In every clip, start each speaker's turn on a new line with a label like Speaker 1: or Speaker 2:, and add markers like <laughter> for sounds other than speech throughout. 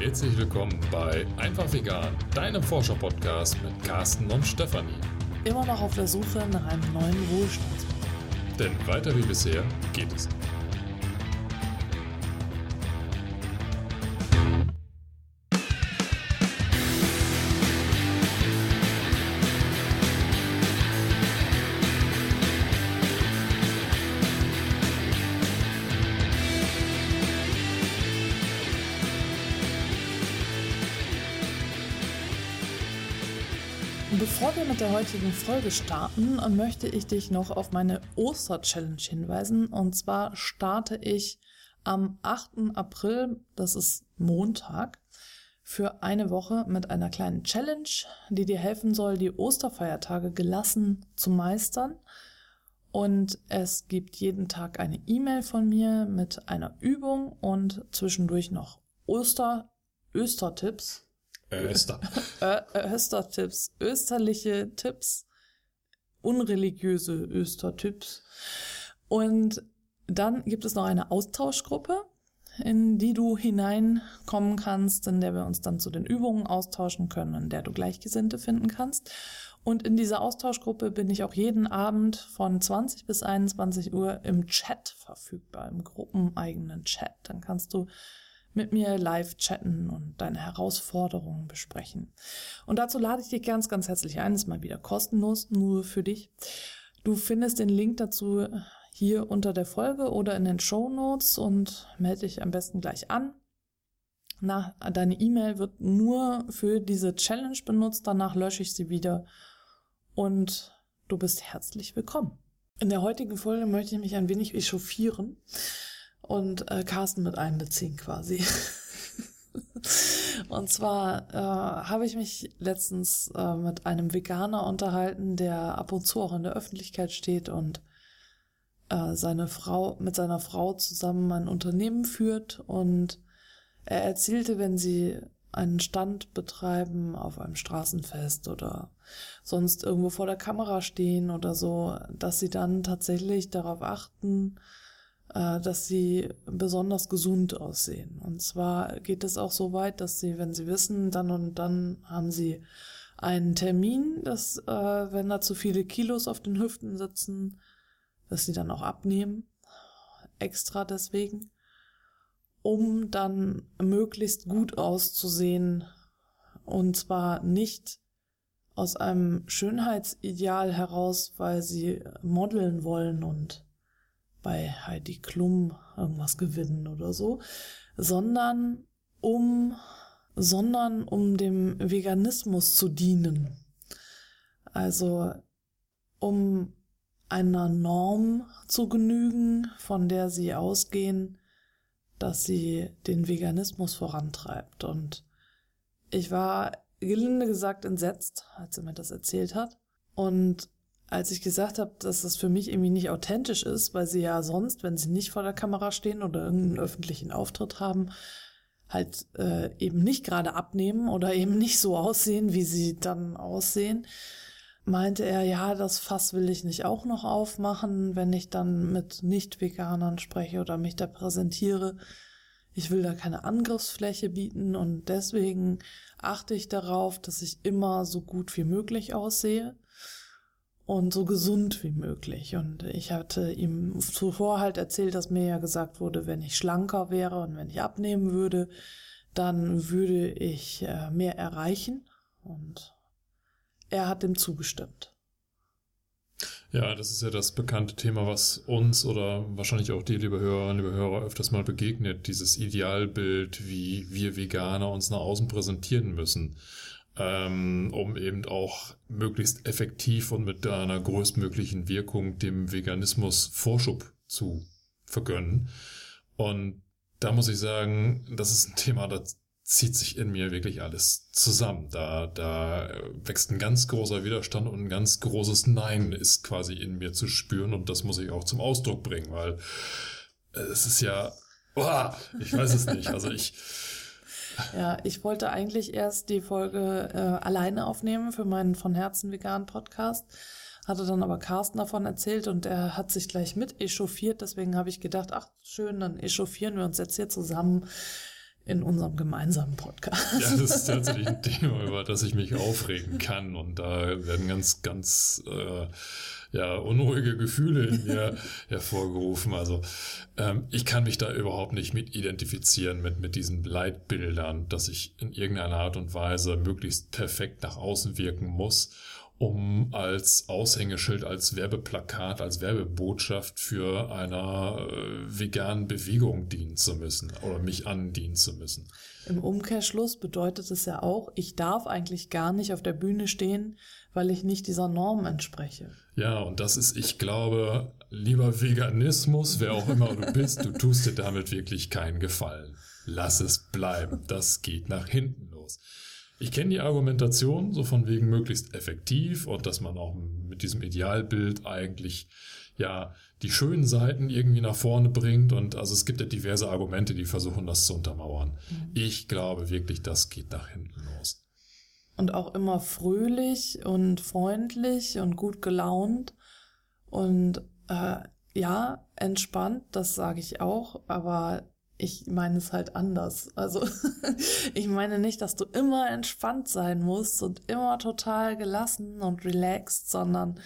Speaker 1: Herzlich willkommen bei Einfach Vegan, deinem Forscher-Podcast mit Carsten und Stefanie.
Speaker 2: Immer noch auf der Suche nach einem neuen Wohlstandsmittel.
Speaker 1: Denn weiter wie bisher geht es nicht.
Speaker 2: Mit der heutigen Folge starten, möchte ich dich noch auf meine Oster-Challenge hinweisen. Und zwar starte ich am 8. April, das ist Montag, für eine Woche mit einer kleinen Challenge, die dir helfen soll, die Osterfeiertage gelassen zu meistern. Und es gibt jeden Tag eine E-Mail von mir mit einer Übung und zwischendurch noch Oster, Östertipps,
Speaker 1: Öster. <laughs>
Speaker 2: Östertipps, österliche Tipps, unreligiöse Östertipps. Und dann gibt es noch eine Austauschgruppe, in die du hineinkommen kannst, in der wir uns dann zu den Übungen austauschen können, in der du Gleichgesinnte finden kannst. Und in dieser Austauschgruppe bin ich auch jeden Abend von 20 bis 21 Uhr im Chat verfügbar, im gruppeneigenen Chat. Dann kannst du mit mir live chatten und deine Herausforderungen besprechen. Und dazu lade ich dich ganz, ganz herzlich ein. Ist mal wieder kostenlos, nur für dich. Du findest den Link dazu hier unter der Folge oder in den Show Notes und melde dich am besten gleich an. Na, deine E-Mail wird nur für diese Challenge benutzt, danach lösche ich sie wieder und du bist herzlich willkommen. In der heutigen Folge möchte ich mich ein wenig echauffieren und äh, Carsten mit einbeziehen quasi. <laughs> und zwar äh, habe ich mich letztens äh, mit einem Veganer unterhalten, der ab und zu auch in der Öffentlichkeit steht und äh, seine Frau mit seiner Frau zusammen ein Unternehmen führt und er erzählte, wenn sie einen Stand betreiben auf einem Straßenfest oder sonst irgendwo vor der Kamera stehen oder so, dass sie dann tatsächlich darauf achten, dass sie besonders gesund aussehen. Und zwar geht es auch so weit, dass sie, wenn sie wissen, dann und dann haben sie einen Termin, dass äh, wenn da zu viele Kilos auf den Hüften sitzen, dass sie dann auch abnehmen, extra deswegen, um dann möglichst gut auszusehen und zwar nicht aus einem Schönheitsideal heraus, weil sie modeln wollen und bei Heidi Klum irgendwas gewinnen oder so, sondern um, sondern um dem Veganismus zu dienen. Also um einer Norm zu genügen, von der sie ausgehen, dass sie den Veganismus vorantreibt. Und ich war gelinde gesagt entsetzt, als er mir das erzählt hat. Und als ich gesagt habe, dass das für mich irgendwie nicht authentisch ist, weil sie ja sonst, wenn sie nicht vor der Kamera stehen oder irgendeinen öffentlichen Auftritt haben, halt äh, eben nicht gerade abnehmen oder eben nicht so aussehen, wie sie dann aussehen, meinte er, ja, das Fass will ich nicht auch noch aufmachen, wenn ich dann mit Nicht-Veganern spreche oder mich da präsentiere. Ich will da keine Angriffsfläche bieten und deswegen achte ich darauf, dass ich immer so gut wie möglich aussehe und so gesund wie möglich. Und ich hatte ihm zuvor halt erzählt, dass mir ja gesagt wurde, wenn ich schlanker wäre und wenn ich abnehmen würde, dann würde ich äh, mehr erreichen. Und er hat dem zugestimmt.
Speaker 1: Ja, das ist ja das bekannte Thema, was uns oder wahrscheinlich auch dir, liebe Hörerinnen, liebe Hörer, öfters mal begegnet. Dieses Idealbild, wie wir Veganer uns nach außen präsentieren müssen ähm, um eben auch möglichst effektiv und mit einer größtmöglichen Wirkung dem Veganismus Vorschub zu vergönnen. Und da muss ich sagen, das ist ein Thema, das zieht sich in mir wirklich alles zusammen. Da, da wächst ein ganz großer Widerstand und ein ganz großes Nein ist quasi in mir zu spüren und das muss ich auch zum Ausdruck bringen, weil es ist ja, oh, ich weiß es nicht. Also ich,
Speaker 2: ja, ich wollte eigentlich erst die Folge äh, alleine aufnehmen für meinen von Herzen veganen Podcast. Hatte dann aber Carsten davon erzählt und er hat sich gleich mit echauffiert. Deswegen habe ich gedacht, ach schön, dann echauffieren wir uns jetzt hier zusammen in unserem gemeinsamen Podcast.
Speaker 1: Ja, das ist <laughs> tatsächlich ein Thema, über das ich mich aufregen kann. Und da werden ganz, ganz äh, ja, unruhige Gefühle in mir <laughs> hervorgerufen. Also ähm, ich kann mich da überhaupt nicht mit identifizieren mit, mit diesen Leitbildern, dass ich in irgendeiner Art und Weise möglichst perfekt nach außen wirken muss um als Aushängeschild, als Werbeplakat, als Werbebotschaft für einer äh, veganen Bewegung dienen zu müssen oder mich andienen zu müssen.
Speaker 2: Im Umkehrschluss bedeutet es ja auch, ich darf eigentlich gar nicht auf der Bühne stehen, weil ich nicht dieser Norm entspreche.
Speaker 1: Ja, und das ist, ich glaube, lieber Veganismus, wer auch immer du bist, du tust dir damit wirklich keinen Gefallen. Lass es bleiben. Das geht nach hinten los. Ich kenne die Argumentation so von wegen möglichst effektiv und dass man auch mit diesem Idealbild eigentlich ja die schönen Seiten irgendwie nach vorne bringt und also es gibt ja diverse Argumente, die versuchen das zu untermauern. Mhm. Ich glaube wirklich, das geht nach hinten los.
Speaker 2: Und auch immer fröhlich und freundlich und gut gelaunt und äh, ja, entspannt, das sage ich auch, aber ich meine es halt anders. Also <laughs> ich meine nicht, dass du immer entspannt sein musst und immer total gelassen und relaxed, sondern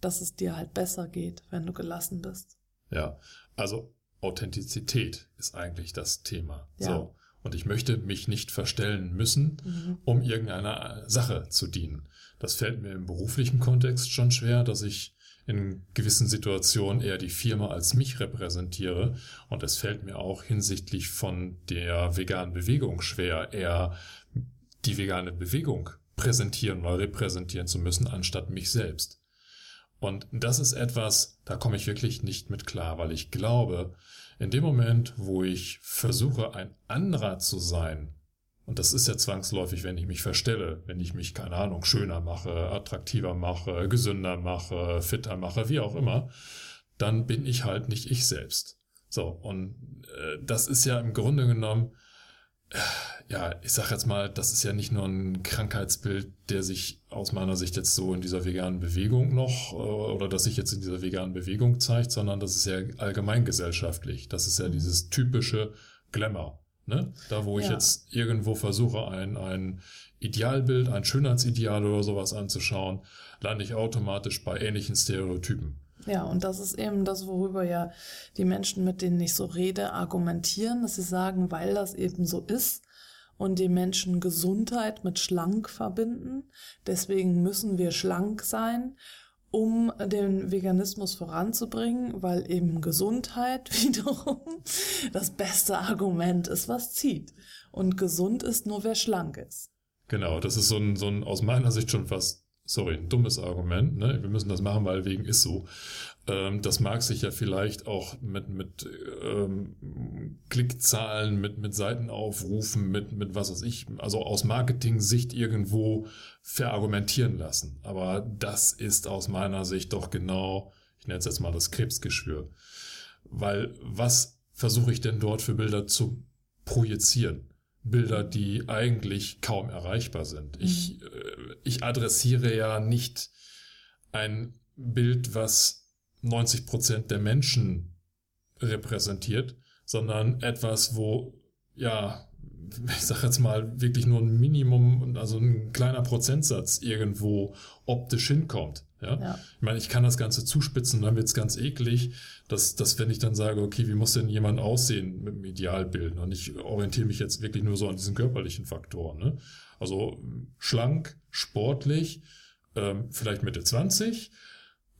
Speaker 2: dass es dir halt besser geht, wenn du gelassen bist.
Speaker 1: Ja, also Authentizität ist eigentlich das Thema. Ja. So. Und ich möchte mich nicht verstellen müssen, mhm. um irgendeiner Sache zu dienen. Das fällt mir im beruflichen Kontext schon schwer, dass ich in gewissen Situationen eher die Firma als mich repräsentiere. Und es fällt mir auch hinsichtlich von der veganen Bewegung schwer, eher die vegane Bewegung präsentieren oder repräsentieren zu müssen, anstatt mich selbst. Und das ist etwas, da komme ich wirklich nicht mit klar, weil ich glaube, in dem Moment, wo ich versuche, ein anderer zu sein, und das ist ja zwangsläufig, wenn ich mich verstelle, wenn ich mich, keine Ahnung, schöner mache, attraktiver mache, gesünder mache, fitter mache, wie auch immer, dann bin ich halt nicht ich selbst. So, und äh, das ist ja im Grunde genommen, äh, ja, ich sag jetzt mal, das ist ja nicht nur ein Krankheitsbild, der sich aus meiner Sicht jetzt so in dieser veganen Bewegung noch, äh, oder das sich jetzt in dieser veganen Bewegung zeigt, sondern das ist ja allgemeingesellschaftlich. Das ist ja dieses typische Glamour. Ne? Da, wo ich ja. jetzt irgendwo versuche, ein, ein Idealbild, ein Schönheitsideal oder sowas anzuschauen, lande ich automatisch bei ähnlichen Stereotypen.
Speaker 2: Ja, und das ist eben das, worüber ja die Menschen, mit denen ich so rede, argumentieren, dass sie sagen, weil das eben so ist und die Menschen Gesundheit mit schlank verbinden, deswegen müssen wir schlank sein um den Veganismus voranzubringen, weil eben Gesundheit <laughs> wiederum das beste Argument ist, was zieht. Und gesund ist nur, wer schlank ist.
Speaker 1: Genau, das ist so ein, so ein aus meiner Sicht schon fast, sorry, ein dummes Argument. Ne? Wir müssen das machen, weil wegen ist so. Ähm, das mag sich ja vielleicht auch mit, mit ähm, Klickzahlen, mit, mit Seitenaufrufen, mit, mit was weiß ich, also aus Marketing-Sicht irgendwo verargumentieren lassen. Aber das ist aus meiner Sicht doch genau, ich nenne es jetzt mal das Krebsgeschwür. Weil was versuche ich denn dort für Bilder zu projizieren? Bilder, die eigentlich kaum erreichbar sind. Mhm. Ich, äh, ich adressiere ja nicht ein Bild, was 90 Prozent der Menschen repräsentiert, sondern etwas, wo, ja, <laughs> ich sag jetzt mal, wirklich nur ein Minimum, also ein kleiner Prozentsatz irgendwo optisch hinkommt. Ja? ja. Ich meine, ich kann das Ganze zuspitzen, dann wird's ganz eklig, dass, dass wenn ich dann sage, okay, wie muss denn jemand aussehen mit dem Idealbild? Und ich orientiere mich jetzt wirklich nur so an diesen körperlichen Faktoren. Ne? Also schlank, sportlich, ähm, vielleicht Mitte 20,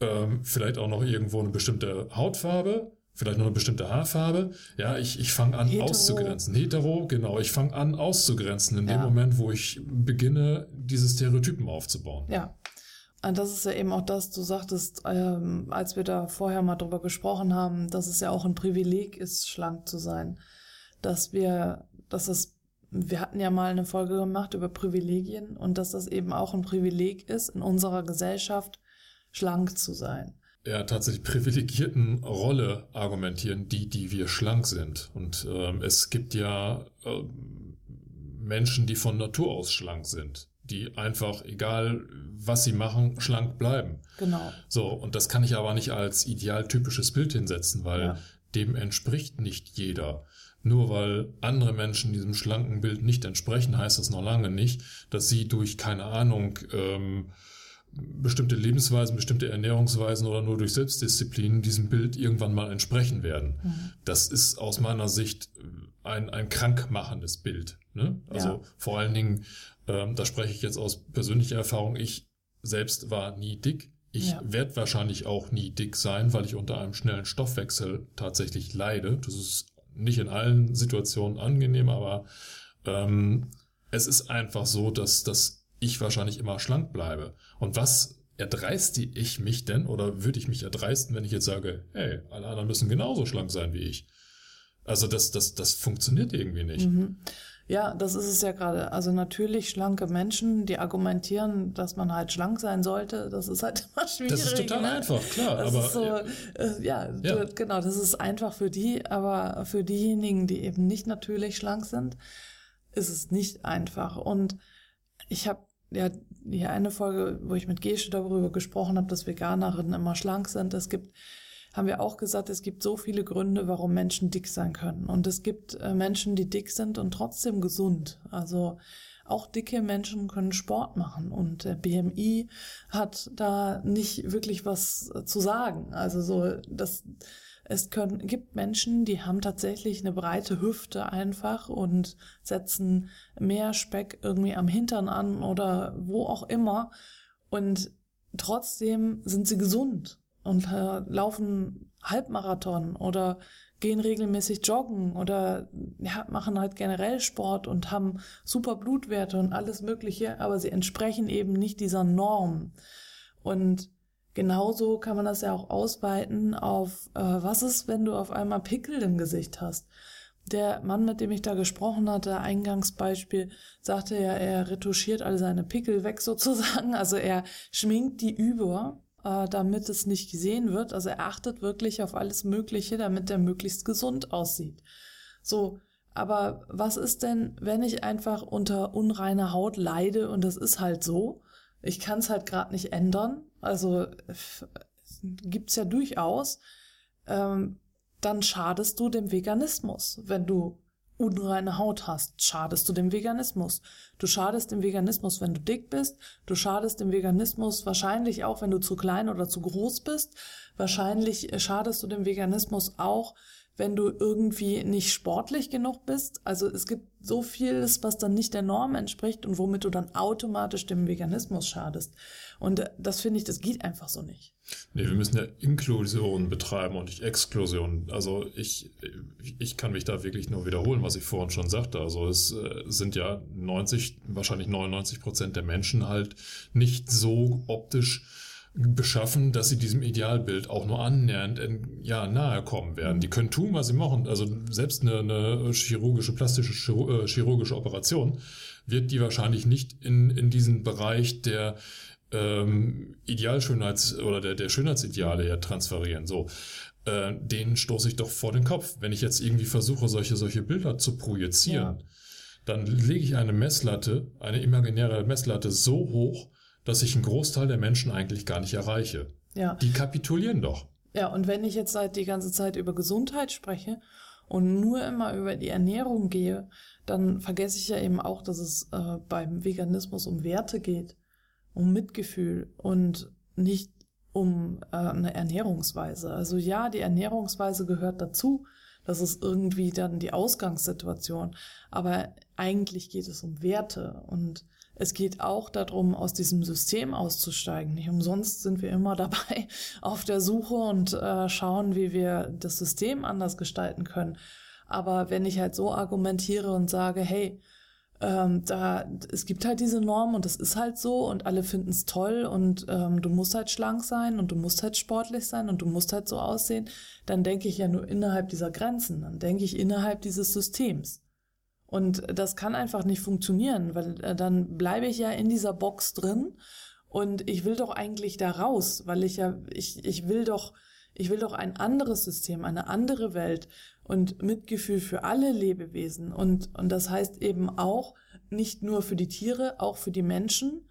Speaker 1: ähm, vielleicht auch noch irgendwo eine bestimmte Hautfarbe, vielleicht noch eine bestimmte Haarfarbe. Ja, ich, ich fange an Hetero. auszugrenzen. Hetero, genau. Ich fange an auszugrenzen in ja. dem Moment, wo ich beginne, diese Stereotypen aufzubauen.
Speaker 2: Ja. Und das ist ja eben auch das, du sagtest, ähm, als wir da vorher mal drüber gesprochen haben, dass es ja auch ein Privileg ist, schlank zu sein. Dass wir, dass es, wir hatten ja mal eine Folge gemacht über Privilegien und dass das eben auch ein Privileg ist in unserer Gesellschaft, schlank zu sein.
Speaker 1: Ja, tatsächlich privilegierten Rolle argumentieren die, die wir schlank sind. Und ähm, es gibt ja äh, Menschen, die von Natur aus schlank sind, die einfach, egal was sie machen, schlank bleiben.
Speaker 2: Genau.
Speaker 1: So, und das kann ich aber nicht als idealtypisches Bild hinsetzen, weil ja. dem entspricht nicht jeder. Nur weil andere Menschen diesem schlanken Bild nicht entsprechen, heißt das noch lange nicht, dass sie durch, keine Ahnung, ähm, bestimmte Lebensweisen, bestimmte Ernährungsweisen oder nur durch Selbstdisziplin diesem Bild irgendwann mal entsprechen werden. Mhm. Das ist aus meiner Sicht ein, ein krankmachendes Bild. Ne? Also ja. vor allen Dingen, ähm, da spreche ich jetzt aus persönlicher Erfahrung, ich selbst war nie dick. Ich ja. werde wahrscheinlich auch nie dick sein, weil ich unter einem schnellen Stoffwechsel tatsächlich leide. Das ist nicht in allen Situationen angenehm, aber ähm, es ist einfach so, dass, dass ich wahrscheinlich immer schlank bleibe. Und was erdreiste ich mich denn oder würde ich mich erdreisten, wenn ich jetzt sage, hey, alle anderen müssen genauso schlank sein wie ich? Also das, das, das funktioniert irgendwie nicht. Mhm.
Speaker 2: Ja, das ist es ja gerade. Also natürlich schlanke Menschen, die argumentieren, dass man halt schlank sein sollte, das ist halt <laughs> immer schwierig.
Speaker 1: Das ist total ne? einfach, klar. Das aber
Speaker 2: so, ja, äh, ja, ja. genau, das ist einfach für die, aber für diejenigen, die eben nicht natürlich schlank sind, ist es nicht einfach. Und ich habe ja die eine Folge, wo ich mit Gesche darüber gesprochen habe, dass Veganerinnen immer schlank sind. Es gibt haben wir auch gesagt, es gibt so viele Gründe, warum Menschen dick sein können. Und es gibt äh, Menschen, die dick sind und trotzdem gesund. Also auch dicke Menschen können Sport machen und der BMI hat da nicht wirklich was äh, zu sagen. Also so, das, es können, gibt Menschen, die haben tatsächlich eine breite Hüfte einfach und setzen mehr Speck irgendwie am Hintern an oder wo auch immer und trotzdem sind sie gesund und äh, laufen Halbmarathon oder gehen regelmäßig joggen oder ja, machen halt generell Sport und haben super Blutwerte und alles Mögliche, aber sie entsprechen eben nicht dieser Norm. Und genauso kann man das ja auch ausweiten auf, äh, was ist, wenn du auf einmal Pickel im Gesicht hast. Der Mann, mit dem ich da gesprochen hatte, Eingangsbeispiel, sagte ja, er retuschiert all seine Pickel weg <laughs> sozusagen. Also er schminkt die über äh, damit es nicht gesehen wird. Also er achtet wirklich auf alles Mögliche, damit er möglichst gesund aussieht. So, aber was ist denn, wenn ich einfach unter unreiner Haut leide und das ist halt so? Ich kann es halt gerade nicht ändern. Also gibt's ja durchaus. Ähm, dann schadest du dem Veganismus, wenn du unreine Haut hast, schadest du dem Veganismus. Du schadest dem Veganismus, wenn du dick bist. Du schadest dem Veganismus wahrscheinlich auch, wenn du zu klein oder zu groß bist. Wahrscheinlich schadest du dem Veganismus auch, wenn du irgendwie nicht sportlich genug bist. Also es gibt so vieles, was dann nicht der Norm entspricht und womit du dann automatisch dem Veganismus schadest. Und das finde ich, das geht einfach so nicht.
Speaker 1: Nee, wir müssen ja Inklusion betreiben und nicht Exklusion. Also ich, ich kann mich da wirklich nur wiederholen, was ich vorhin schon sagte. Also es äh, sind ja 90, wahrscheinlich 99 Prozent der Menschen halt nicht so optisch beschaffen, dass sie diesem Idealbild auch nur annähernd in, ja, nahe kommen werden. Die können tun, was sie machen. Also selbst eine, eine chirurgische, plastische äh, chirurgische Operation wird die wahrscheinlich nicht in, in diesen Bereich der ähm, Idealschönheits- oder der, der Schönheitsideale ja transferieren. So, äh, den stoße ich doch vor den Kopf. Wenn ich jetzt irgendwie versuche, solche, solche Bilder zu projizieren, ja. dann lege ich eine Messlatte, eine imaginäre Messlatte so hoch, dass ich einen Großteil der Menschen eigentlich gar nicht erreiche. Ja. Die kapitulieren doch.
Speaker 2: Ja, und wenn ich jetzt seit die ganze Zeit über Gesundheit spreche und nur immer über die Ernährung gehe, dann vergesse ich ja eben auch, dass es äh, beim Veganismus um Werte geht, um Mitgefühl und nicht um äh, eine Ernährungsweise. Also ja, die Ernährungsweise gehört dazu. Das ist irgendwie dann die Ausgangssituation. Aber eigentlich geht es um Werte und es geht auch darum, aus diesem System auszusteigen. Nicht umsonst sind wir immer <laughs> dabei auf der Suche und äh, schauen, wie wir das System anders gestalten können. Aber wenn ich halt so argumentiere und sage, hey, ähm, da es gibt halt diese Norm und das ist halt so und alle finden es toll und ähm, du musst halt schlank sein und du musst halt sportlich sein und du musst halt so aussehen, dann denke ich ja nur innerhalb dieser Grenzen, dann denke ich innerhalb dieses Systems. Und das kann einfach nicht funktionieren, weil äh, dann bleibe ich ja in dieser Box drin und ich will doch eigentlich da raus, weil ich ja, ich, ich will doch, ich will doch ein anderes System, eine andere Welt und Mitgefühl für alle Lebewesen. Und, und das heißt eben auch nicht nur für die Tiere, auch für die Menschen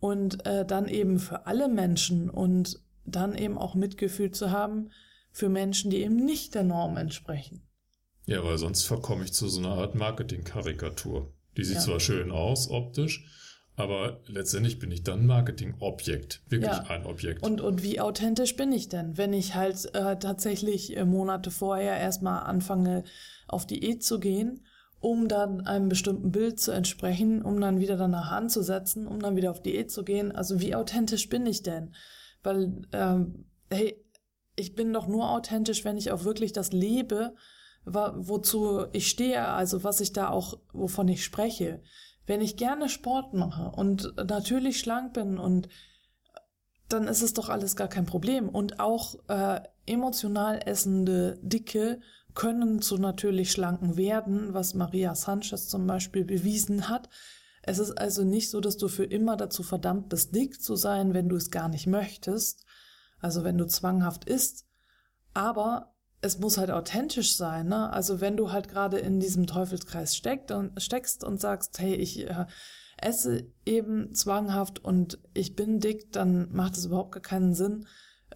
Speaker 2: und äh, dann eben für alle Menschen und dann eben auch Mitgefühl zu haben für Menschen, die eben nicht der Norm entsprechen.
Speaker 1: Ja, weil sonst verkomme ich zu so einer Art Marketing-Karikatur. Die sieht
Speaker 2: Ja.
Speaker 1: zwar schön aus, optisch, aber letztendlich bin ich dann ein Marketing-Objekt. Wirklich
Speaker 2: Ja.
Speaker 1: ein Objekt.
Speaker 2: Und, und wie authentisch bin ich denn, wenn ich halt äh, tatsächlich äh, Monate vorher erstmal anfange, auf Diät zu gehen, um dann einem bestimmten Bild zu entsprechen, um dann wieder danach anzusetzen, um dann wieder auf Diät zu gehen. Also wie authentisch bin ich denn? Weil, ähm, hey, ich bin doch nur authentisch, wenn ich auch wirklich das lebe, wozu ich stehe, also was ich da auch, wovon ich spreche. Wenn ich gerne Sport mache und natürlich schlank bin und dann ist es doch alles gar kein Problem. Und auch äh, emotional essende Dicke können zu natürlich schlanken werden, was Maria Sanchez zum Beispiel bewiesen hat. Es ist also nicht so, dass du für immer dazu verdammt bist, dick zu sein, wenn du es gar nicht möchtest. Also wenn du zwanghaft isst. Aber es muss halt authentisch sein. Ne? Also wenn du halt gerade in diesem Teufelskreis steckt und, steckst und sagst, hey, ich äh, esse eben zwanghaft und ich bin dick, dann macht es überhaupt gar keinen Sinn,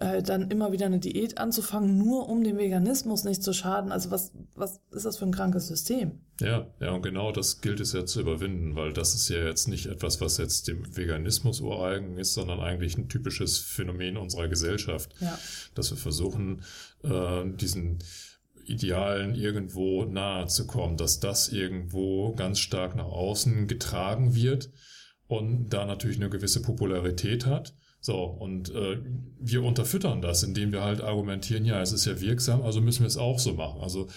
Speaker 2: äh, dann immer wieder eine Diät anzufangen, nur um dem Veganismus nicht zu schaden. Also was, was ist das für ein krankes System?
Speaker 1: Ja, ja, und genau das gilt es ja zu überwinden, weil das ist ja jetzt nicht etwas, was jetzt dem Veganismus ureigen ist, sondern eigentlich ein typisches Phänomen unserer Gesellschaft,
Speaker 2: Ja.
Speaker 1: dass wir versuchen, äh, diesen Idealen irgendwo nahe zu kommen, dass das irgendwo ganz stark nach außen getragen wird und da natürlich eine gewisse Popularität hat. So, und äh, wir unterfüttern das, indem wir halt argumentieren, ja, es ist ja wirksam, also müssen wir es auch so machen. Also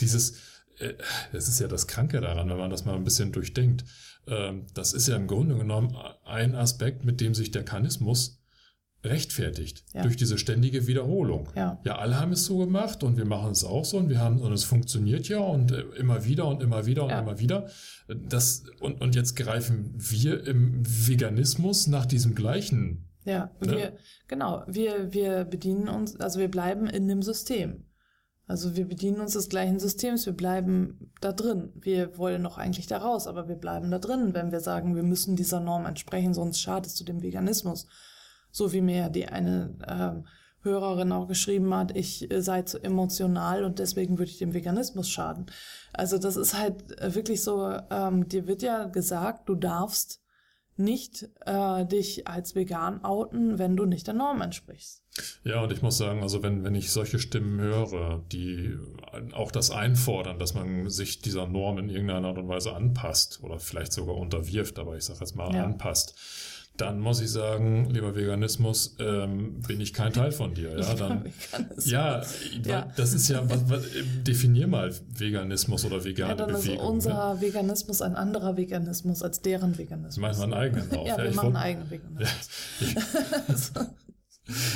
Speaker 1: dieses, äh, das ist ja das Kranke daran, wenn man das mal ein bisschen durchdenkt. Ähm, das ist ja im Grunde genommen ein Aspekt, mit dem sich der Kanismus rechtfertigt.
Speaker 2: Ja.
Speaker 1: Durch diese ständige Wiederholung.
Speaker 2: Ja.
Speaker 1: Ja, alle haben es so gemacht und wir machen es auch so und wir haben, und es funktioniert ja und äh, immer wieder und immer wieder und
Speaker 2: Ja.
Speaker 1: immer wieder. Das, und, und jetzt greifen wir im Veganismus nach diesem gleichen
Speaker 2: Ja,
Speaker 1: Ne?
Speaker 2: wir, genau, wir, wir bedienen uns, also wir bleiben in dem System. Also wir bedienen uns des gleichen Systems, wir bleiben da drin. Wir wollen doch eigentlich da raus, aber wir bleiben da drin, wenn wir sagen, wir müssen dieser Norm entsprechen, sonst schadest du dem Veganismus. So wie mir die eine ähm, Hörerin auch geschrieben hat, ich äh, sei zu emotional und deswegen würde ich dem Veganismus schaden. Also das ist halt äh, wirklich so, ähm, dir wird ja gesagt, du darfst nicht äh, dich als vegan outen, wenn du nicht der Norm entsprichst.
Speaker 1: Ja, und ich muss sagen, also wenn, wenn ich solche Stimmen höre, die auch das einfordern, dass man sich dieser Norm in irgendeiner Art und Weise anpasst oder vielleicht sogar unterwirft, aber ich sage jetzt mal
Speaker 2: Ja.
Speaker 1: anpasst, dann muss ich sagen, lieber Veganismus, ähm, bin ich kein Teil von dir. Ja, dann, <laughs> ja,
Speaker 2: Ja.
Speaker 1: das ist ja, was, was, definier mal Veganismus oder vegane
Speaker 2: Ja, dann ist
Speaker 1: Bewegung. ne?
Speaker 2: unser Veganismus ein anderer Veganismus als deren Veganismus.
Speaker 1: Ich meine mal einen eigenen auch.
Speaker 2: Ja, wir
Speaker 1: ich
Speaker 2: machen einen eigenen Veganismus. <laughs> <laughs>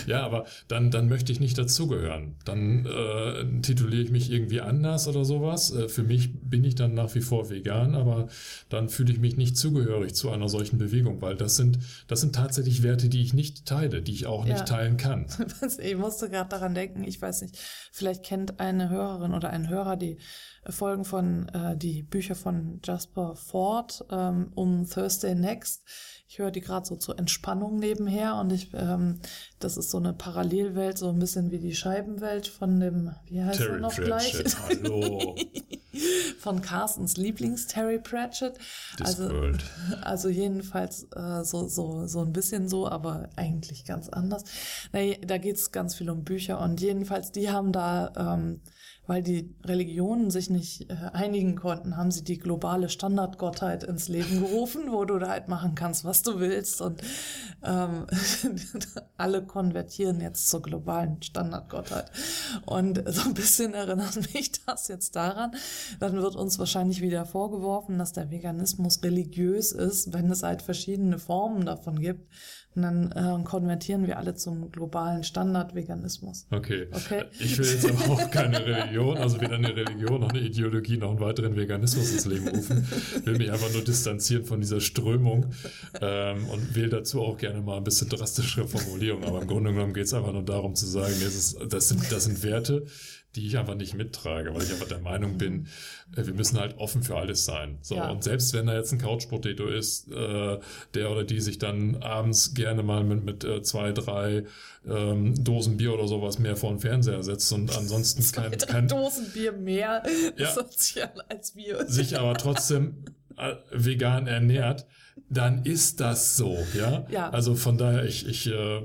Speaker 1: Ja, aber dann, dann möchte ich nicht dazugehören. Dann äh, tituliere ich mich irgendwie anders oder sowas. Äh, für mich bin ich dann nach wie vor vegan, aber dann fühle ich mich nicht zugehörig zu einer solchen Bewegung, weil das sind, das sind tatsächlich Werte, die ich nicht teile, die ich auch nicht
Speaker 2: Ja.
Speaker 1: teilen kann. <laughs>
Speaker 2: Ich musste gerade daran denken, ich weiß nicht, vielleicht kennt eine Hörerin oder ein Hörer die Folgen von, äh, die Bücher von Jasper Ford ähm, um Thursday Next. Ich höre die gerade so zur Entspannung nebenher und ich, ähm, das ist so eine Parallelwelt, so ein bisschen wie die Scheibenwelt von dem, wie heißt er
Speaker 1: Terry
Speaker 2: noch gleich?
Speaker 1: Pratchett, hallo. <laughs>
Speaker 2: von Carstens Lieblings-Terry Pratchett. Also,
Speaker 1: Discworld.
Speaker 2: also jedenfalls äh, so, so, so ein bisschen so, aber eigentlich ganz anders. Da geht's ganz viel um Bücher und jedenfalls, die haben da, ähm, weil die Religionen sich nicht äh, einigen konnten, haben sie die globale Standardgottheit ins Leben gerufen, wo du da halt machen kannst, was du willst. Und ähm, <laughs> alle konvertieren jetzt zur globalen Standardgottheit. Und so ein bisschen erinnert mich das jetzt daran. Dann wird uns wahrscheinlich wieder vorgeworfen, dass der Veganismus religiös ist, wenn es halt verschiedene Formen davon gibt. Und dann äh, konvertieren wir alle zum globalen Standardveganismus.
Speaker 1: Okay.
Speaker 2: Okay.
Speaker 1: Ich will jetzt aber auch keine Religion, also weder eine Religion noch eine Ideologie noch einen weiteren Veganismus ins Leben rufen. Will mich einfach nur distanzieren von dieser Strömung ähm, und wähle dazu auch gerne mal ein bisschen drastischere Formulierungen. Aber im Grunde genommen geht es einfach nur darum zu sagen, das, ist, das, sind, das sind Werte, die ich einfach nicht mittrage, weil ich einfach der Meinung bin, äh, wir müssen halt offen für alles sein. So ja. und selbst wenn da jetzt ein Couch Potato ist, äh, der oder die sich dann abends gerne mal mit mit äh, zwei drei ähm, Dosen Bier oder sowas mehr vor den Fernseher setzt und ansonsten <laughs>
Speaker 2: kein, kein Dosen Bier mehr <laughs> ja, sozial als wir
Speaker 1: sich aber trotzdem äh, vegan ernährt, dann ist das so, ja.
Speaker 2: ja.
Speaker 1: Also von daher ich ich äh,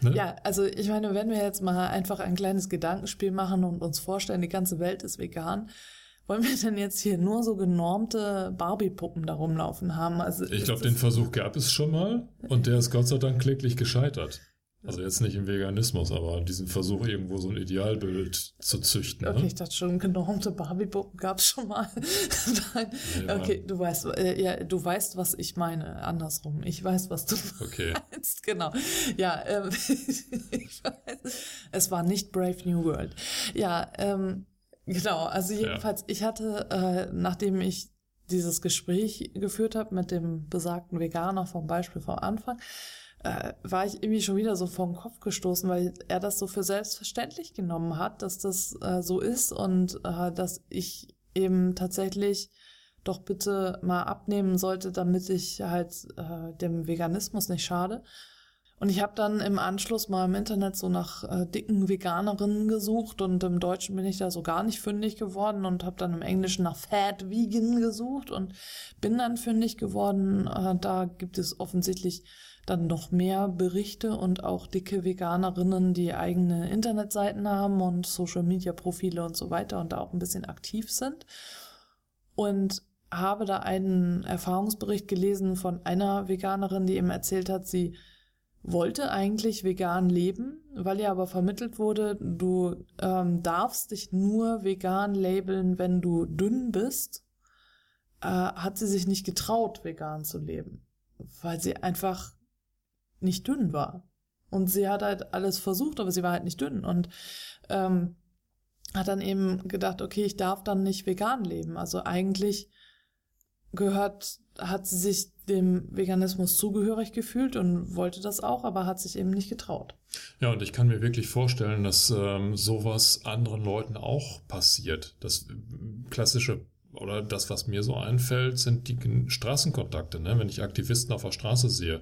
Speaker 2: Ne? Ja, also ich meine, wenn wir jetzt mal einfach ein kleines Gedankenspiel machen und uns vorstellen, die ganze Welt ist vegan, wollen wir denn jetzt hier nur so genormte Barbie-Puppen da rumlaufen haben? Also
Speaker 1: ich glaube, den Versuch gab es schon mal und der ist Gott sei Dank kläglich gescheitert. Also jetzt nicht im Veganismus, aber diesen Versuch, irgendwo so ein Idealbild zu züchten.
Speaker 2: Okay, ne? ich dachte schon, genormte Barbie-Puppen gab es schon mal. <laughs> Nein. Ja. Okay, du weißt, äh, ja, du weißt, was ich meine. Andersrum. Ich weiß, was du <laughs>
Speaker 1: okay.
Speaker 2: meinst. Genau. Ja, ähm, <laughs> ich weiß. Es war nicht Brave New World. Ja, ähm, genau. Also jedenfalls, ja. ich hatte, äh, nachdem ich dieses Gespräch geführt habe mit dem besagten Veganer vom Beispiel vom Anfang, äh, war ich irgendwie schon wieder so vor den Kopf gestoßen, weil er das so für selbstverständlich genommen hat, dass das äh, so ist und äh, dass ich eben tatsächlich doch bitte mal abnehmen sollte, damit ich halt äh, dem Veganismus nicht schade. Und ich habe dann im Anschluss mal im Internet so nach äh, dicken Veganerinnen gesucht und im Deutschen bin ich da so gar nicht fündig geworden und habe dann im Englischen nach Fat Vegan gesucht und bin dann fündig geworden. Äh, da gibt es offensichtlich dann noch mehr Berichte und auch dicke Veganerinnen, die eigene Internetseiten haben und Social-Media-Profile und so weiter und da auch ein bisschen aktiv sind. Und habe da einen Erfahrungsbericht gelesen von einer Veganerin, die eben erzählt hat, sie wollte eigentlich vegan leben, weil ihr aber vermittelt wurde, du ähm, darfst dich nur vegan labeln, wenn du dünn bist, äh, hat sie sich nicht getraut, vegan zu leben, weil sie einfach nicht dünn war. Und sie hat halt alles versucht, aber sie war halt nicht dünn. Und ähm, hat dann eben gedacht, okay, ich darf dann nicht vegan leben. Also eigentlich gehört, hat sie sich dem Veganismus zugehörig gefühlt und wollte das auch, aber hat sich eben nicht getraut.
Speaker 1: Ja, und ich kann mir wirklich vorstellen, dass ähm, sowas anderen Leuten auch passiert. Das äh, klassische oder das, was mir so einfällt, sind die Straßenkontakte, ne? wenn ich Aktivisten auf der Straße sehe.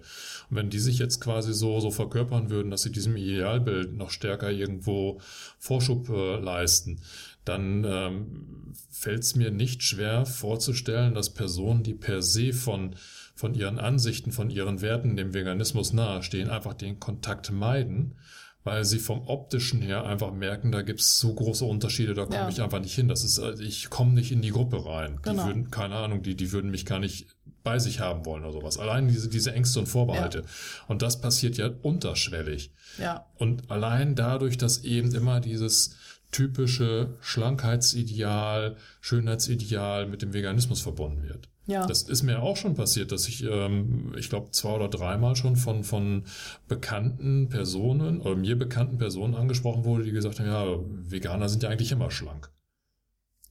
Speaker 1: Und wenn die sich jetzt quasi so, so verkörpern würden, dass sie diesem Idealbild noch stärker irgendwo Vorschub äh, leisten, dann ähm, fällt es mir nicht schwer vorzustellen, dass Personen, die per se von, von ihren Ansichten, von ihren Werten dem Veganismus nahestehen, einfach den Kontakt meiden weil sie vom optischen her einfach merken, da gibt's so große Unterschiede, da komme ja. ich einfach nicht hin. Das ist, also ich komme nicht in die Gruppe rein. Genau. Die würden, keine Ahnung, die, die würden mich gar nicht bei sich haben wollen oder sowas. Allein diese, diese Ängste und Vorbehalte. Ja. Und das passiert ja unterschwellig.
Speaker 2: Ja.
Speaker 1: Und allein dadurch, dass eben immer dieses typische Schlankheitsideal, Schönheitsideal mit dem Veganismus verbunden wird.
Speaker 2: Ja.
Speaker 1: Das ist mir auch schon passiert, dass ich, ähm, ich glaube, zwei oder dreimal schon von, von bekannten Personen oder mir bekannten Personen angesprochen wurde, die gesagt haben, ja, Veganer sind ja eigentlich immer schlank.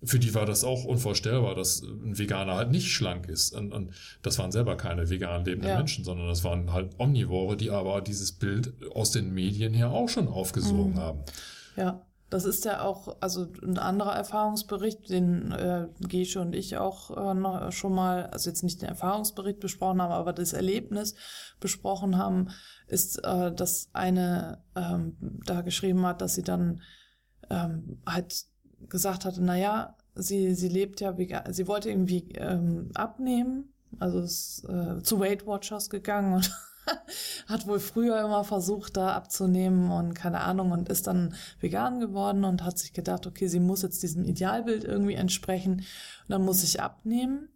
Speaker 1: Für die war das auch unvorstellbar, dass ein Veganer halt nicht schlank ist. Und, und das waren selber keine vegan lebenden ja. Menschen, sondern das waren halt Omnivore, die aber dieses Bild aus den Medien her auch schon aufgesogen mhm. haben.
Speaker 2: Ja. Das ist ja auch, also ein anderer Erfahrungsbericht, den äh, Gesche und ich auch äh, noch schon mal, also jetzt nicht den Erfahrungsbericht besprochen haben, aber das Erlebnis besprochen haben, ist, äh, dass eine ähm, da geschrieben hat, dass sie dann ähm, halt gesagt hatte, na ja, sie sie lebt ja, sie wollte irgendwie ähm, abnehmen, also ist äh, zu Weight Watchers gegangen und <laughs> hat wohl früher immer versucht, da abzunehmen und keine Ahnung und ist dann vegan geworden und hat sich gedacht, okay, sie muss jetzt diesem Idealbild irgendwie entsprechen und dann muss ich abnehmen.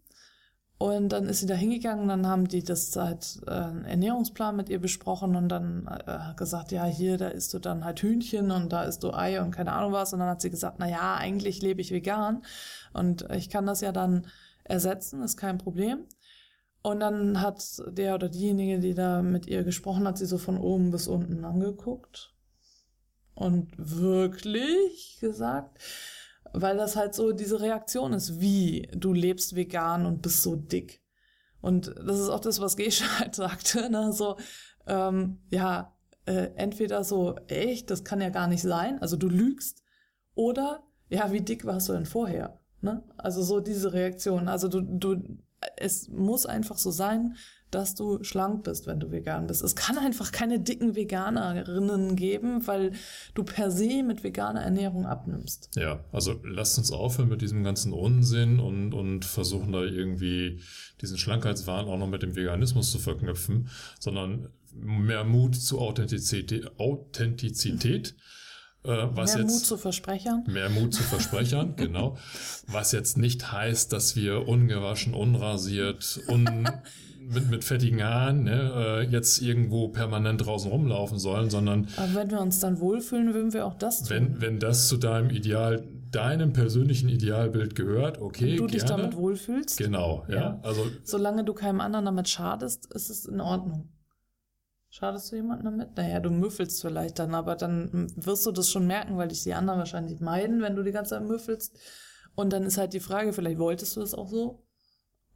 Speaker 2: Und dann ist sie da hingegangen, dann haben die das halt äh, Ernährungsplan mit ihr besprochen und dann äh, gesagt, ja, hier, da isst du dann halt Hühnchen und da isst du Ei und keine Ahnung was. Und dann hat sie gesagt, na ja, eigentlich lebe ich vegan und ich kann das ja dann ersetzen, ist kein Problem. Und dann hat der oder diejenige, die da mit ihr gesprochen hat, sie so von oben bis unten angeguckt. Und wirklich gesagt, weil das halt so diese Reaktion ist, wie du lebst vegan und bist so dick. Und das ist auch das, was Gesche <laughs> halt sagte, ne? So, ähm, ja, äh, entweder so, echt, das kann ja gar nicht sein, also du lügst, Oder, ja, wie dick warst du denn vorher? Ne? Also so diese Reaktion. Also du, du, es muss einfach so sein, dass du schlank bist, wenn du vegan bist. Es kann einfach keine dicken Veganerinnen geben, weil du per se mit veganer Ernährung abnimmst.
Speaker 1: Ja, also lasst uns aufhören mit diesem ganzen Unsinn und, und versuchen da irgendwie diesen Schlankheitswahn auch noch mit dem Veganismus zu verknüpfen, sondern mehr Mut zu Authentizität. Authentizität. <laughs>
Speaker 2: Äh, was mehr jetzt, Mut zu Versprechern.
Speaker 1: Mehr Mut zu Versprechern, <laughs> genau. Was jetzt nicht heißt, dass wir ungewaschen, unrasiert, un, <laughs> mit, mit fettigen Haaren ne, äh, jetzt irgendwo permanent draußen rumlaufen sollen, sondern.
Speaker 2: Aber wenn wir uns dann wohlfühlen, würden wir auch das tun.
Speaker 1: Wenn, wenn das zu deinem Ideal, deinem persönlichen Idealbild gehört, okay.
Speaker 2: Und du dich damit wohlfühlst.
Speaker 1: Genau, ja. ja. Also,
Speaker 2: Solange du keinem anderen damit schadest, ist es in Ordnung. Schadest du jemanden damit? Naja, du müffelst vielleicht dann, aber dann wirst du das schon merken, weil dich die anderen wahrscheinlich meiden, wenn du die ganze Zeit müffelst. Und dann ist halt die Frage, vielleicht wolltest du das auch so?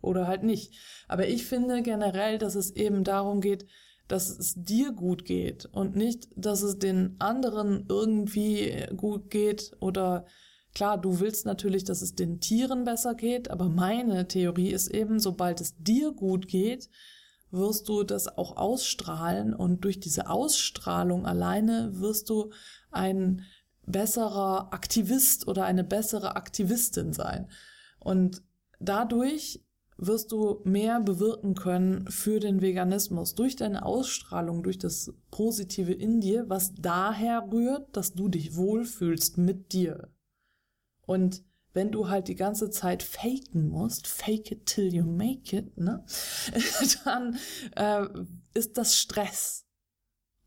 Speaker 2: oder halt nicht. Aber ich finde generell, dass es eben darum geht, dass es dir gut geht und nicht, dass es den anderen irgendwie gut geht oder klar, du willst natürlich, dass es den Tieren besser geht, aber meine Theorie ist eben, sobald es dir gut geht, wirst du das auch ausstrahlen und durch diese Ausstrahlung alleine wirst du ein besserer Aktivist oder eine bessere Aktivistin sein. Und dadurch wirst du mehr bewirken können für den Veganismus durch deine Ausstrahlung, durch das Positive in dir, was daher rührt, dass du dich wohlfühlst mit dir. Und wenn du halt die ganze Zeit faken musst, fake it till you make it, ne, <laughs> dann äh, ist das Stress.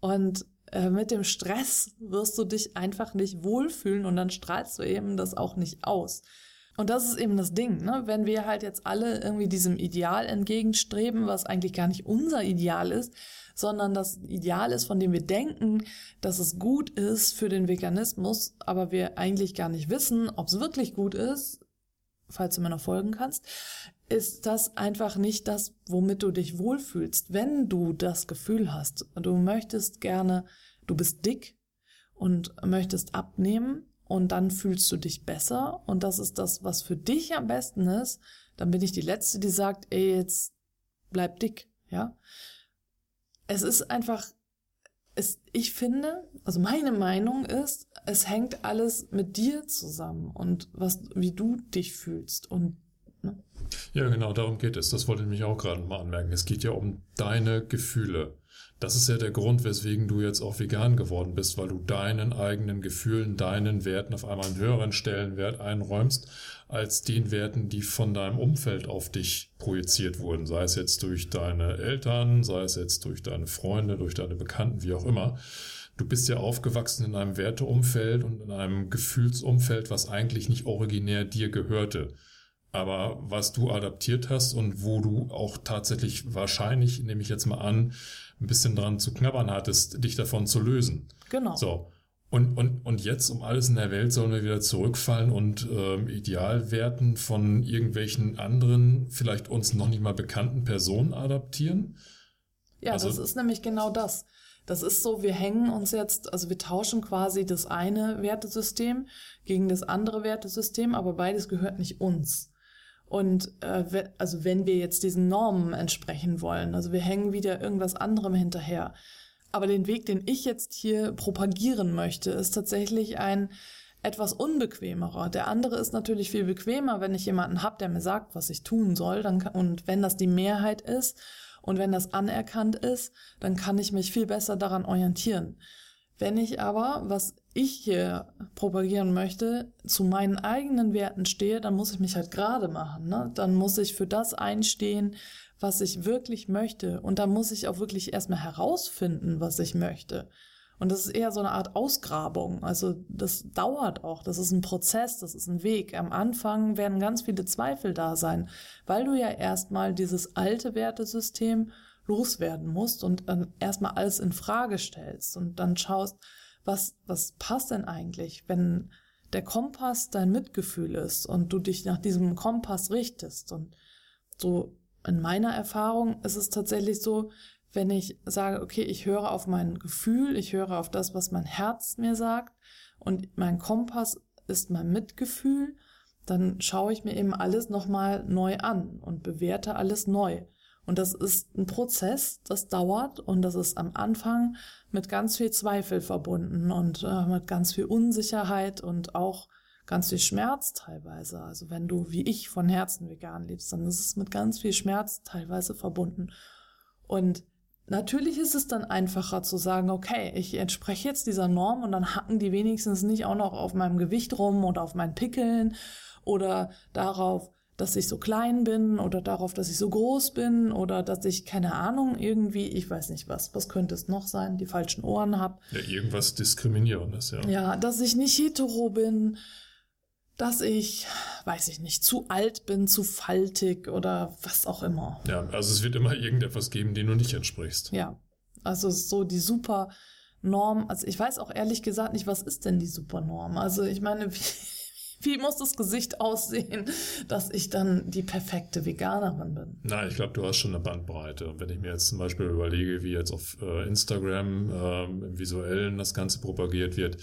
Speaker 2: Und äh, mit dem Stress wirst du dich einfach nicht wohlfühlen und dann strahlst du eben das auch nicht aus. Und das ist eben das Ding, ne? wenn wir halt jetzt alle irgendwie diesem Ideal entgegenstreben, was eigentlich gar nicht unser Ideal ist, sondern das Ideal ist, von dem wir denken, dass es gut ist für den Veganismus, aber wir eigentlich gar nicht wissen, ob es wirklich gut ist, falls du mir noch folgen kannst, ist das einfach nicht das, womit du dich wohlfühlst. Wenn du das Gefühl hast, du möchtest gerne, du bist dick und möchtest abnehmen, und dann fühlst du dich besser und das ist das, was für dich am besten ist, dann bin ich die Letzte, die sagt, ey, jetzt bleib dick, ja. Es ist einfach, es, ich finde, also meine Meinung ist, es hängt alles mit dir zusammen und was, wie du dich fühlst und
Speaker 1: ne? Ja, genau, darum geht es. Das wollte ich mich auch gerade mal anmerken. Es geht ja um deine Gefühle. Das ist ja der Grund, weswegen du jetzt auch vegan geworden bist, weil du deinen eigenen Gefühlen, deinen Werten auf einmal einen höheren Stellenwert einräumst, als den Werten, die von deinem Umfeld auf dich projiziert wurden. Sei es jetzt durch deine Eltern, sei es jetzt durch deine Freunde, durch deine Bekannten, wie auch immer. Du bist ja aufgewachsen in einem Werteumfeld und in einem Gefühlsumfeld, was eigentlich nicht originär dir gehörte aber was du adaptiert hast und wo du auch tatsächlich wahrscheinlich, nehme ich jetzt mal an, ein bisschen dran zu knabbern hattest, dich davon zu lösen.
Speaker 2: Genau.
Speaker 1: So. Und, und, und jetzt um alles in der Welt sollen wir wieder zurückfallen und ähm, Idealwerten von irgendwelchen anderen, vielleicht uns noch nicht mal bekannten Personen adaptieren?
Speaker 2: Ja, also, das ist nämlich genau das. Das ist so, wir hängen uns jetzt, also wir tauschen quasi das eine Wertesystem gegen das andere Wertesystem, aber beides gehört nicht uns. Und äh, also wenn wir jetzt diesen Normen entsprechen wollen, also wir hängen wieder irgendwas anderem hinterher. Aber den Weg, den ich jetzt hier propagieren möchte, ist tatsächlich ein etwas unbequemerer. Der andere ist natürlich viel bequemer, wenn ich jemanden habe, der mir sagt, was ich tun soll. Dann kann, und wenn das die Mehrheit ist und wenn das anerkannt ist, dann kann ich mich viel besser daran orientieren. Wenn ich aber, was ich hier propagieren möchte, zu meinen eigenen Werten stehe, dann muss ich mich halt gerade machen. Ne? Dann muss ich für das einstehen, was ich wirklich möchte. Und dann muss ich auch wirklich erstmal herausfinden, was ich möchte. Und das ist eher so eine Art Ausgrabung. Also das dauert auch. Das ist ein Prozess, das ist ein Weg. Am Anfang werden ganz viele Zweifel da sein, weil du ja erstmal dieses alte Wertesystem loswerden musst und dann erstmal alles in Frage stellst und dann schaust, was, was passt denn eigentlich, wenn der Kompass dein Mitgefühl ist und du dich nach diesem Kompass richtest. Und so in meiner Erfahrung ist es tatsächlich so, wenn ich sage, okay, ich höre auf mein Gefühl, ich höre auf das, was mein Herz mir sagt und mein Kompass ist mein Mitgefühl, dann schaue ich mir eben alles nochmal neu an und bewerte alles neu. Und das ist ein Prozess, das dauert und das ist am Anfang mit ganz viel Zweifel verbunden und äh, mit ganz viel Unsicherheit und auch ganz viel Schmerz teilweise. Also wenn du wie ich von Herzen vegan lebst, dann ist es mit ganz viel Schmerz teilweise verbunden. Und natürlich ist es dann einfacher zu sagen, okay, ich entspreche jetzt dieser Norm und dann hacken die wenigstens nicht auch noch auf meinem Gewicht rum oder auf meinen Pickeln oder darauf, dass ich so klein bin oder darauf, dass ich so groß bin oder dass ich keine Ahnung irgendwie, ich weiß nicht was, was könnte es noch sein, die falschen Ohren habe.
Speaker 1: Ja, irgendwas Diskriminierendes, ja.
Speaker 2: Ja, dass ich nicht hetero bin, dass ich, weiß ich nicht, zu alt bin, zu faltig oder was auch immer.
Speaker 1: Ja, also es wird immer irgendetwas geben, dem du nicht entsprichst.
Speaker 2: Ja, also so die super Norm, also ich weiß auch ehrlich gesagt nicht, was ist denn die Supernorm? Also ich meine, <laughs> wie, wie muss das Gesicht aussehen, dass ich dann die perfekte Veganerin bin?
Speaker 1: Na, ich glaube, du hast schon eine Bandbreite. Und wenn ich mir jetzt zum Beispiel überlege, wie jetzt auf äh, Instagram äh, im Visuellen das Ganze propagiert wird,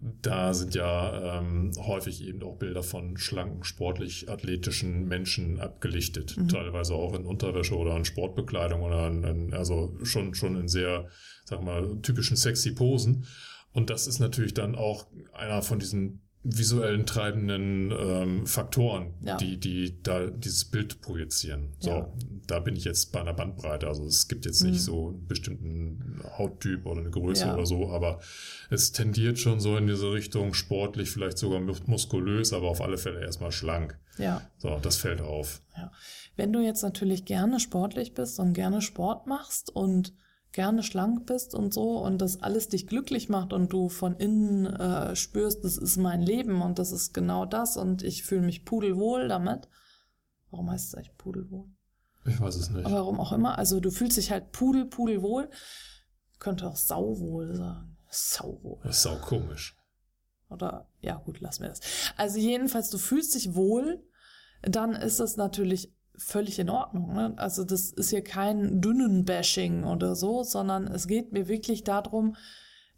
Speaker 1: da sind ja ähm, häufig eben auch Bilder von schlanken, sportlich athletischen Menschen abgelichtet, mhm. teilweise auch in Unterwäsche oder in Sportbekleidung oder in, in, also schon schon in sehr, sag mal, typischen sexy Posen. Und das ist natürlich dann auch einer von diesen visuellen treibenden ähm, Faktoren, ja. die, die da dieses Bild projizieren. So, ja. da bin ich jetzt bei einer Bandbreite. Also es gibt jetzt nicht mhm. so einen bestimmten Hauttyp oder eine Größe ja. oder so, aber es tendiert schon so in diese Richtung sportlich, vielleicht sogar muskulös, aber auf alle Fälle erstmal schlank.
Speaker 2: Ja.
Speaker 1: So, das fällt auf.
Speaker 2: Ja. Wenn du jetzt natürlich gerne sportlich bist und gerne Sport machst und gerne schlank bist und so und das alles dich glücklich macht und du von innen äh, spürst, das ist mein Leben und das ist genau das und ich fühle mich pudelwohl damit. Warum heißt es eigentlich pudelwohl?
Speaker 1: Ich weiß es nicht.
Speaker 2: warum auch immer. Also du fühlst dich halt pudel, pudelwohl. Könnte auch sauwohl sagen. Sauwohl.
Speaker 1: Das ist sau komisch.
Speaker 2: Oder, ja gut, lass mir das. Also jedenfalls, du fühlst dich wohl, dann ist das natürlich völlig in Ordnung. Ne? Also das ist hier kein dünnen Bashing oder so, sondern es geht mir wirklich darum,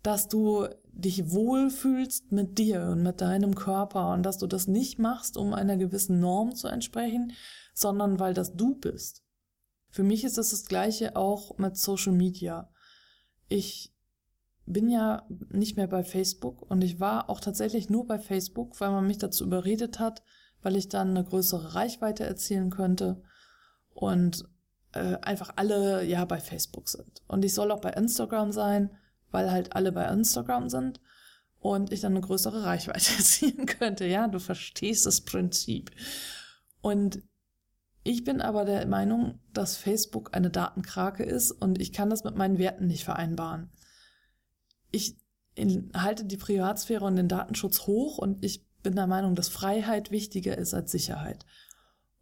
Speaker 2: dass du dich wohlfühlst mit dir und mit deinem Körper und dass du das nicht machst, um einer gewissen Norm zu entsprechen, sondern weil das du bist. Für mich ist das, das gleiche auch mit Social Media. Ich bin ja nicht mehr bei Facebook und ich war auch tatsächlich nur bei Facebook, weil man mich dazu überredet hat, weil ich dann eine größere Reichweite erzielen könnte und äh, einfach alle ja bei Facebook sind. Und ich soll auch bei Instagram sein, weil halt alle bei Instagram sind und ich dann eine größere Reichweite <laughs> erzielen könnte. Ja, du verstehst das Prinzip. Und ich bin aber der Meinung, dass Facebook eine Datenkrake ist und ich kann das mit meinen Werten nicht vereinbaren. Ich halte die Privatsphäre und den Datenschutz hoch und ich bin der Meinung, dass Freiheit wichtiger ist als Sicherheit.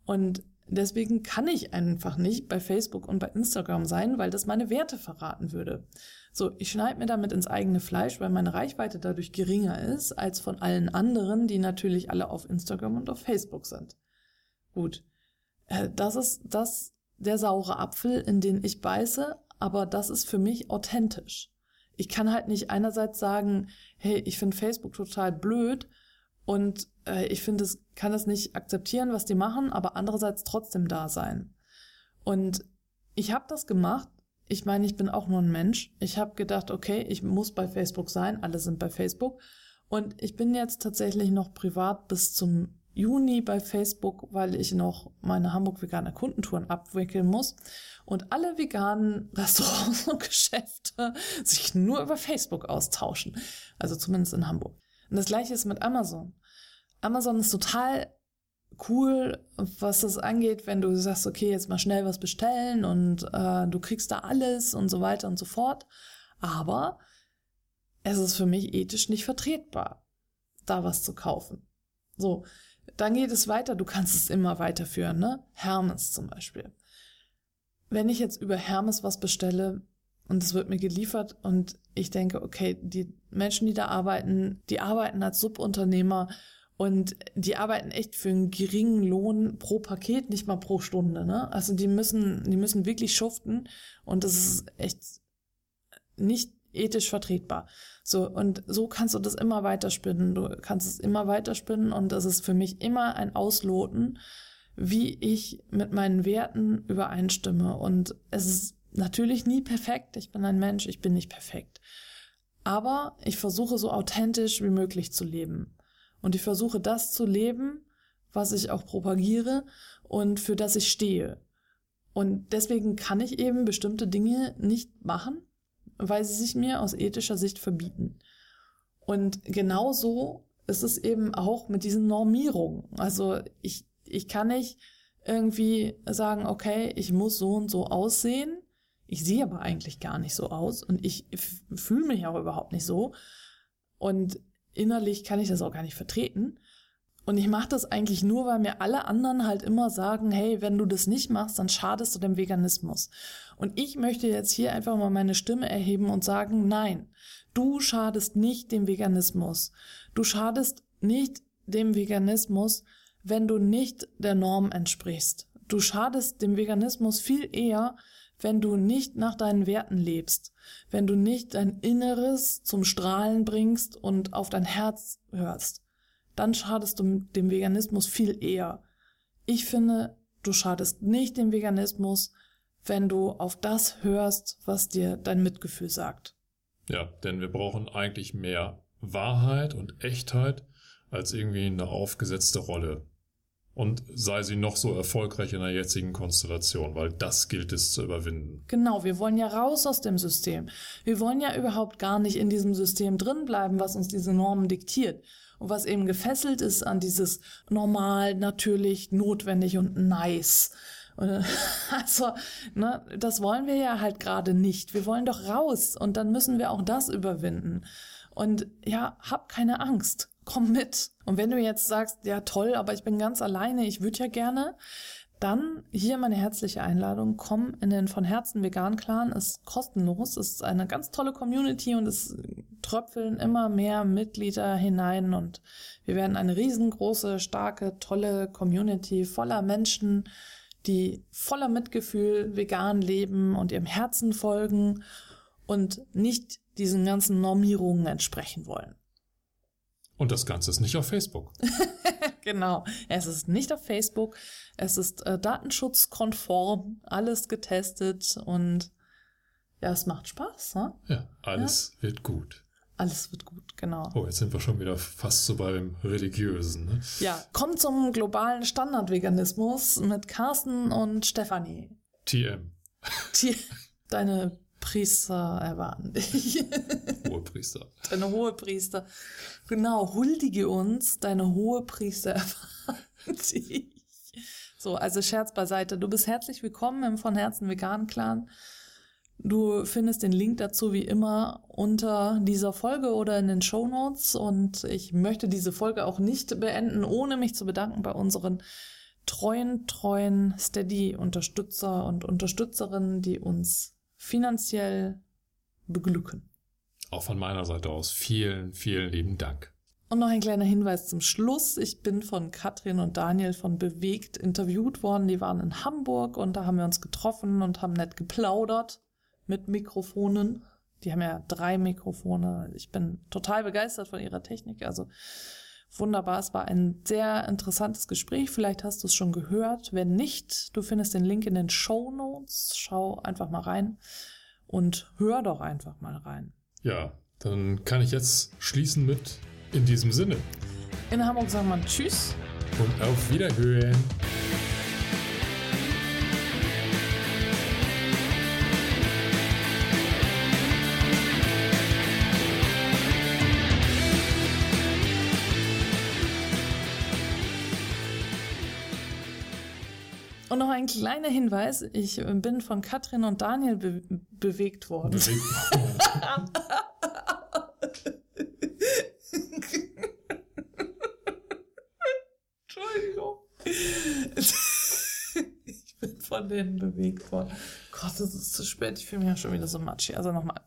Speaker 2: Und deswegen kann ich einfach nicht bei Facebook und bei Instagram sein, weil das meine Werte verraten würde. So, ich schneide mir damit ins eigene Fleisch, weil meine Reichweite dadurch geringer ist als von allen anderen, die natürlich alle auf Instagram und auf Facebook sind. Gut. Äh, das ist das der saure Apfel, in den ich beiße, aber das ist für mich authentisch. Ich kann halt nicht einerseits sagen, hey, ich finde Facebook total blöd und äh, ich finde, es kann es nicht akzeptieren, was die machen, aber andererseits trotzdem da sein. Und ich habe das gemacht. Ich meine, ich bin auch nur ein Mensch. Ich habe gedacht, okay, ich muss bei Facebook sein. Alle sind bei Facebook. Und ich bin jetzt tatsächlich noch privat bis zum Juni bei Facebook, weil ich noch meine Hamburg vegane Kundentouren abwickeln muss und alle veganen <laughs> Restaurants und Geschäfte sich nur über Facebook austauschen. Also zumindest in Hamburg. Und das gleiche ist mit Amazon. Amazon ist total cool, was das angeht, wenn du sagst, okay, jetzt mal schnell was bestellen und äh, du kriegst da alles und so weiter und so fort. Aber es ist für mich ethisch nicht vertretbar, da was zu kaufen. So, dann geht es weiter. Du kannst es immer weiterführen, ne? Hermes zum Beispiel. Wenn ich jetzt über Hermes was bestelle, und es wird mir geliefert und ich denke, okay, die Menschen, die da arbeiten, die arbeiten als Subunternehmer und die arbeiten echt für einen geringen Lohn pro Paket, nicht mal pro Stunde, ne? Also die müssen, die müssen wirklich schuften und das ist echt nicht ethisch vertretbar. So, und so kannst du das immer weiterspinnen. Du kannst es immer weiterspinnen und das ist für mich immer ein Ausloten, wie ich mit meinen Werten übereinstimme. Und es ist natürlich nie perfekt. Ich bin ein Mensch, ich bin nicht perfekt. Aber ich versuche so authentisch wie möglich zu leben. Und ich versuche das zu leben, was ich auch propagiere und für das ich stehe. Und deswegen kann ich eben bestimmte Dinge nicht machen, weil sie sich mir aus ethischer Sicht verbieten. Und genauso ist es eben auch mit diesen Normierungen. Also ich, ich kann nicht irgendwie sagen, okay, ich muss so und so aussehen. Ich sehe aber eigentlich gar nicht so aus und ich fühle mich auch überhaupt nicht so. Und innerlich kann ich das auch gar nicht vertreten. Und ich mache das eigentlich nur, weil mir alle anderen halt immer sagen, hey, wenn du das nicht machst, dann schadest du dem Veganismus. Und ich möchte jetzt hier einfach mal meine Stimme erheben und sagen, nein, du schadest nicht dem Veganismus. Du schadest nicht dem Veganismus, wenn du nicht der Norm entsprichst. Du schadest dem Veganismus viel eher, wenn du nicht nach deinen Werten lebst, wenn du nicht dein Inneres zum Strahlen bringst und auf dein Herz hörst dann schadest du dem Veganismus viel eher. Ich finde, du schadest nicht dem Veganismus, wenn du auf das hörst, was dir dein Mitgefühl sagt.
Speaker 1: Ja, denn wir brauchen eigentlich mehr Wahrheit und Echtheit als irgendwie eine aufgesetzte Rolle. Und sei sie noch so erfolgreich in der jetzigen Konstellation, weil das gilt es zu überwinden.
Speaker 2: Genau, wir wollen ja raus aus dem System. Wir wollen ja überhaupt gar nicht in diesem System drin bleiben, was uns diese Normen diktiert und was eben gefesselt ist an dieses normal, natürlich, notwendig und nice. <laughs> Also, ne, das wollen wir ja halt gerade nicht. Wir wollen doch raus und dann müssen wir auch das überwinden. Und ja, hab keine Angst. Komm mit. Und wenn du jetzt sagst, ja toll, aber ich bin ganz alleine, ich würde ja gerne, dann hier meine herzliche Einladung. Komm in den von Herzen Vegan Clan. Ist kostenlos. Ist eine ganz tolle Community und es tröpfeln immer mehr Mitglieder hinein und wir werden eine riesengroße, starke, tolle Community voller Menschen, die voller Mitgefühl vegan leben und ihrem Herzen folgen und nicht diesen ganzen Normierungen entsprechen wollen.
Speaker 1: Und das Ganze ist nicht auf Facebook. <laughs>
Speaker 2: genau. Es ist nicht auf Facebook. Es ist äh, datenschutzkonform, alles getestet und ja, es macht Spaß. Ne?
Speaker 1: Ja, alles ja? wird gut.
Speaker 2: Alles wird gut, genau.
Speaker 1: Oh, jetzt sind wir schon wieder fast so beim Religiösen. Ne?
Speaker 2: Ja, kommt zum globalen Standardveganismus mit Carsten und Stefanie.
Speaker 1: TM.
Speaker 2: T Deine Priester erwarten dich. <laughs>
Speaker 1: Hohe Priester.
Speaker 2: Deine hohe Priester. Genau, huldige uns, deine hohe Priester erwarten <laughs> dich. So, also Scherz beiseite. Du bist herzlich willkommen im von Herzen veganen Clan. Du findest den Link dazu wie immer unter dieser Folge oder in den Show Notes. Und ich möchte diese Folge auch nicht beenden, ohne mich zu bedanken bei unseren treuen, treuen Steady-Unterstützer und Unterstützerinnen, die uns finanziell beglücken.
Speaker 1: Auch von meiner Seite aus vielen, vielen lieben Dank.
Speaker 2: Und noch ein kleiner Hinweis zum Schluss. Ich bin von Katrin und Daniel von Bewegt interviewt worden. Die waren in Hamburg und da haben wir uns getroffen und haben nett geplaudert mit Mikrofonen. Die haben ja drei Mikrofone. Ich bin total begeistert von ihrer Technik. Also wunderbar. Es war ein sehr interessantes Gespräch. Vielleicht hast du es schon gehört. Wenn nicht, du findest den Link in den Show Notes. Schau einfach mal rein und hör doch einfach mal rein.
Speaker 1: Ja, dann kann ich jetzt schließen mit in diesem Sinne.
Speaker 2: In Hamburg sagt man Tschüss.
Speaker 1: Und auf Wiederhören.
Speaker 2: Ein kleiner Hinweis. Ich bin von Katrin und Daniel be bewegt worden. Bewegt <laughs> worden. ich bin von denen bewegt worden. Gott, es ist zu spät. Ich fühle mich ja schon wieder so matschig. Also nochmal.